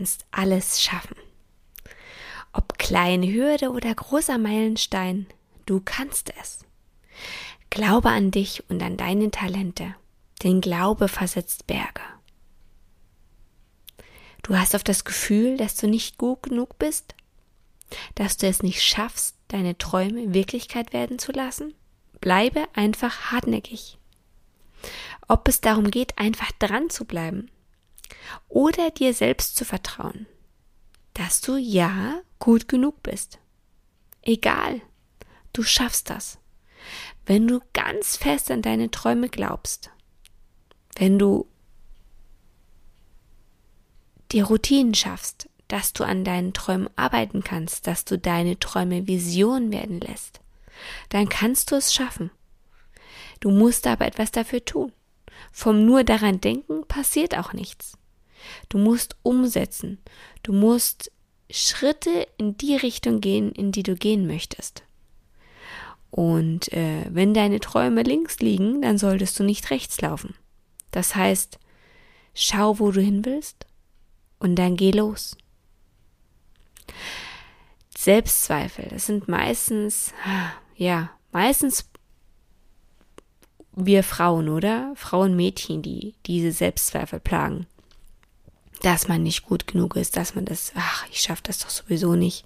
Kannst alles schaffen. Ob kleine Hürde oder großer Meilenstein, du kannst es. Glaube an dich und an deine Talente, denn Glaube versetzt Berge. Du hast oft das Gefühl, dass du nicht gut genug bist, dass du es nicht schaffst, deine Träume Wirklichkeit werden zu lassen? Bleibe einfach hartnäckig. Ob es darum geht, einfach dran zu bleiben oder dir selbst zu vertrauen, dass du ja gut genug bist. Egal, du schaffst das. Wenn du ganz fest an deine Träume glaubst, wenn du dir Routinen schaffst, dass du an deinen Träumen arbeiten kannst, dass du deine Träume Vision werden lässt, dann kannst du es schaffen. Du musst aber etwas dafür tun. Vom nur daran denken passiert auch nichts. Du musst umsetzen. Du musst Schritte in die Richtung gehen, in die du gehen möchtest. Und äh, wenn deine Träume links liegen, dann solltest du nicht rechts laufen. Das heißt, schau, wo du hin willst und dann geh los. Selbstzweifel, das sind meistens, ja, meistens wir Frauen, oder? Frauen, Mädchen, die diese Selbstzweifel plagen dass man nicht gut genug ist, dass man das, ach, ich schaffe das doch sowieso nicht.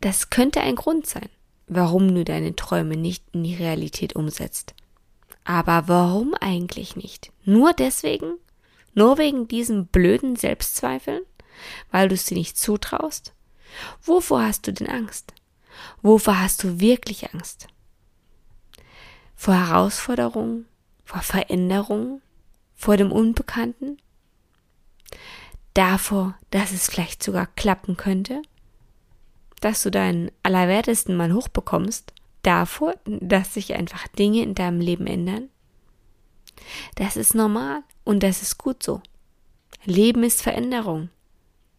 Das könnte ein Grund sein, warum du deine Träume nicht in die Realität umsetzt. Aber warum eigentlich nicht? Nur deswegen? Nur wegen diesen blöden Selbstzweifeln? Weil du es dir nicht zutraust? Wovor hast du denn Angst? Wovor hast du wirklich Angst? Vor Herausforderungen? Vor Veränderungen? Vor dem Unbekannten, davor, dass es vielleicht sogar klappen könnte, dass du deinen Allerwertesten mal hochbekommst, davor, dass sich einfach Dinge in deinem Leben ändern. Das ist normal und das ist gut so. Leben ist Veränderung.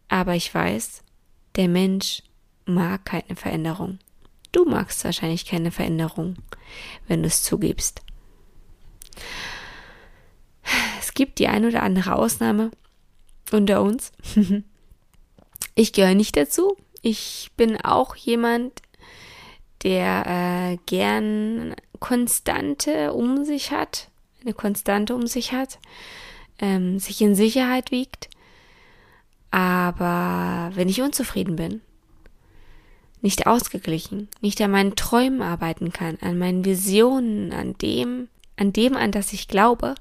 Aber ich weiß, der Mensch mag keine Veränderung. Du magst wahrscheinlich keine Veränderung, wenn du es zugibst gibt die ein oder andere Ausnahme unter uns. ich gehöre nicht dazu. Ich bin auch jemand, der äh, gern konstante um sich hat, eine konstante um sich hat, ähm, sich in Sicherheit wiegt. Aber wenn ich unzufrieden bin, nicht ausgeglichen, nicht an meinen Träumen arbeiten kann, an meinen Visionen, an dem, an dem, an das ich glaube,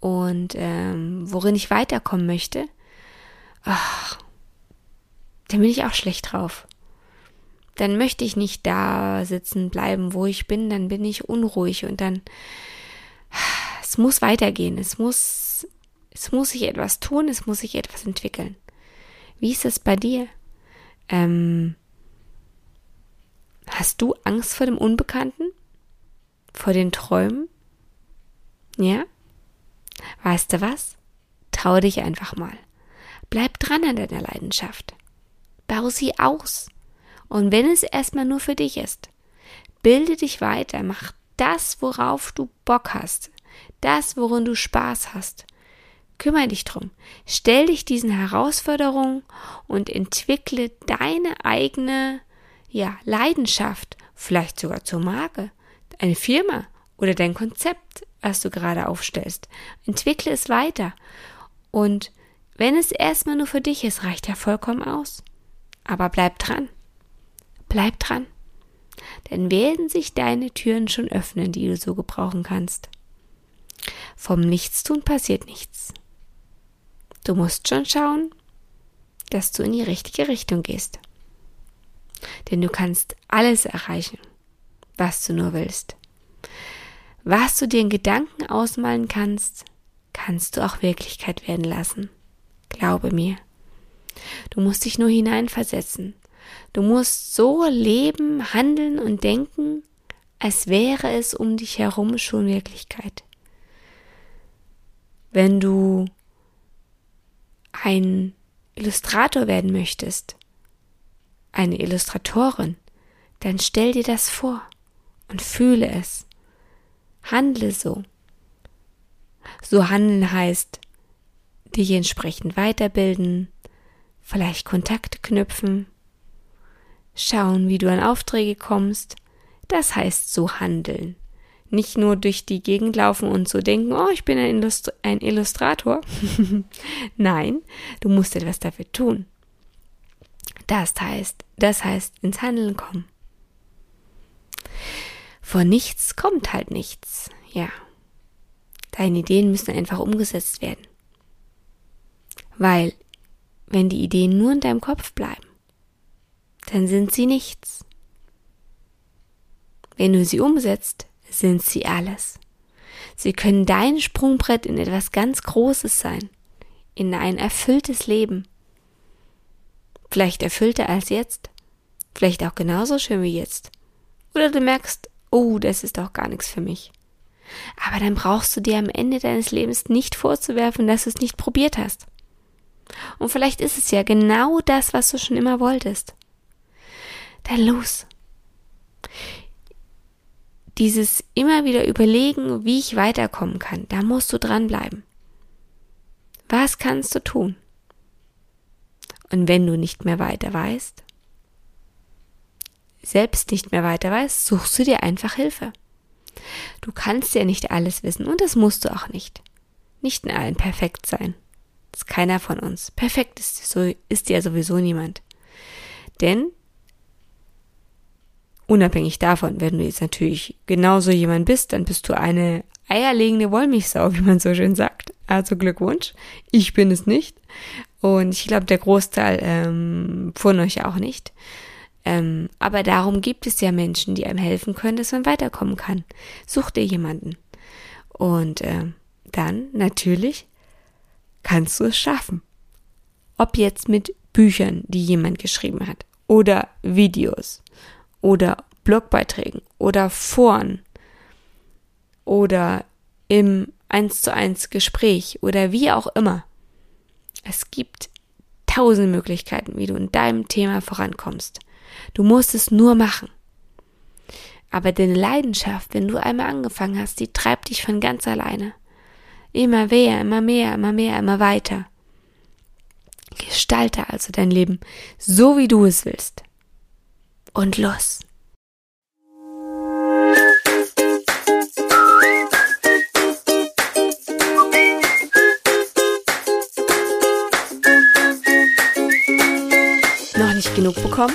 und ähm, worin ich weiterkommen möchte, ach, dann bin ich auch schlecht drauf. Dann möchte ich nicht da sitzen bleiben, wo ich bin, dann bin ich unruhig und dann es muss weitergehen, es muss es muss sich etwas tun, es muss sich etwas entwickeln. Wie ist es bei dir? Ähm, hast du Angst vor dem Unbekannten? Vor den Träumen? Ja? Weißt du was? Trau dich einfach mal. Bleib dran an deiner Leidenschaft. Bau sie aus. Und wenn es erstmal nur für dich ist, bilde dich weiter, mach das, worauf du Bock hast, das, worin du Spaß hast. Kümmere dich drum. Stell dich diesen Herausforderungen und entwickle deine eigene, ja, Leidenschaft, vielleicht sogar zur Marke, eine Firma oder dein Konzept, was du gerade aufstellst. Entwickle es weiter. Und wenn es erstmal nur für dich ist, reicht ja vollkommen aus. Aber bleib dran. Bleib dran. Dann werden sich deine Türen schon öffnen, die du so gebrauchen kannst. Vom Nichtstun passiert nichts. Du musst schon schauen, dass du in die richtige Richtung gehst. Denn du kannst alles erreichen, was du nur willst. Was du dir in Gedanken ausmalen kannst, kannst du auch Wirklichkeit werden lassen. Glaube mir. Du musst dich nur hineinversetzen. Du musst so leben, handeln und denken, als wäre es um dich herum schon Wirklichkeit. Wenn du ein Illustrator werden möchtest, eine Illustratorin, dann stell dir das vor und fühle es. Handle so. So handeln heißt, dich entsprechend weiterbilden, vielleicht Kontakte knüpfen, schauen, wie du an Aufträge kommst. Das heißt so handeln. Nicht nur durch die Gegend laufen und so denken, oh, ich bin ein, Illustri ein Illustrator. Nein, du musst etwas dafür tun. Das heißt, das heißt ins Handeln kommen. Vor nichts kommt halt nichts, ja. Deine Ideen müssen einfach umgesetzt werden. Weil, wenn die Ideen nur in deinem Kopf bleiben, dann sind sie nichts. Wenn du sie umsetzt, sind sie alles. Sie können dein Sprungbrett in etwas ganz Großes sein, in ein erfülltes Leben. Vielleicht erfüllter als jetzt, vielleicht auch genauso schön wie jetzt. Oder du merkst, oh, das ist doch gar nichts für mich. Aber dann brauchst du dir am Ende deines Lebens nicht vorzuwerfen, dass du es nicht probiert hast. Und vielleicht ist es ja genau das, was du schon immer wolltest. Dann los. Dieses immer wieder überlegen, wie ich weiterkommen kann, da musst du dranbleiben. Was kannst du tun? Und wenn du nicht mehr weiter weißt, selbst nicht mehr weiter weißt, suchst du dir einfach Hilfe. Du kannst ja nicht alles wissen und das musst du auch nicht. Nicht in allen perfekt sein. Das ist keiner von uns. Perfekt ist, so, ist ja sowieso niemand. Denn unabhängig davon, wenn du jetzt natürlich genauso jemand bist, dann bist du eine eierlegende Wollmilchsau, wie man so schön sagt. Also Glückwunsch. Ich bin es nicht. Und ich glaube, der Großteil ähm, von euch auch nicht. Ähm, aber darum gibt es ja Menschen, die einem helfen können, dass man weiterkommen kann. Such dir jemanden. Und äh, dann natürlich kannst du es schaffen. Ob jetzt mit Büchern, die jemand geschrieben hat, oder Videos, oder Blogbeiträgen, oder Foren, oder im eins zu eins Gespräch, oder wie auch immer. Es gibt tausend Möglichkeiten, wie du in deinem Thema vorankommst. Du musst es nur machen. Aber deine Leidenschaft, wenn du einmal angefangen hast, die treibt dich von ganz alleine. Immer mehr, immer mehr, immer mehr, immer weiter. Gestalte also dein Leben so, wie du es willst. Und los. Noch nicht genug bekommen?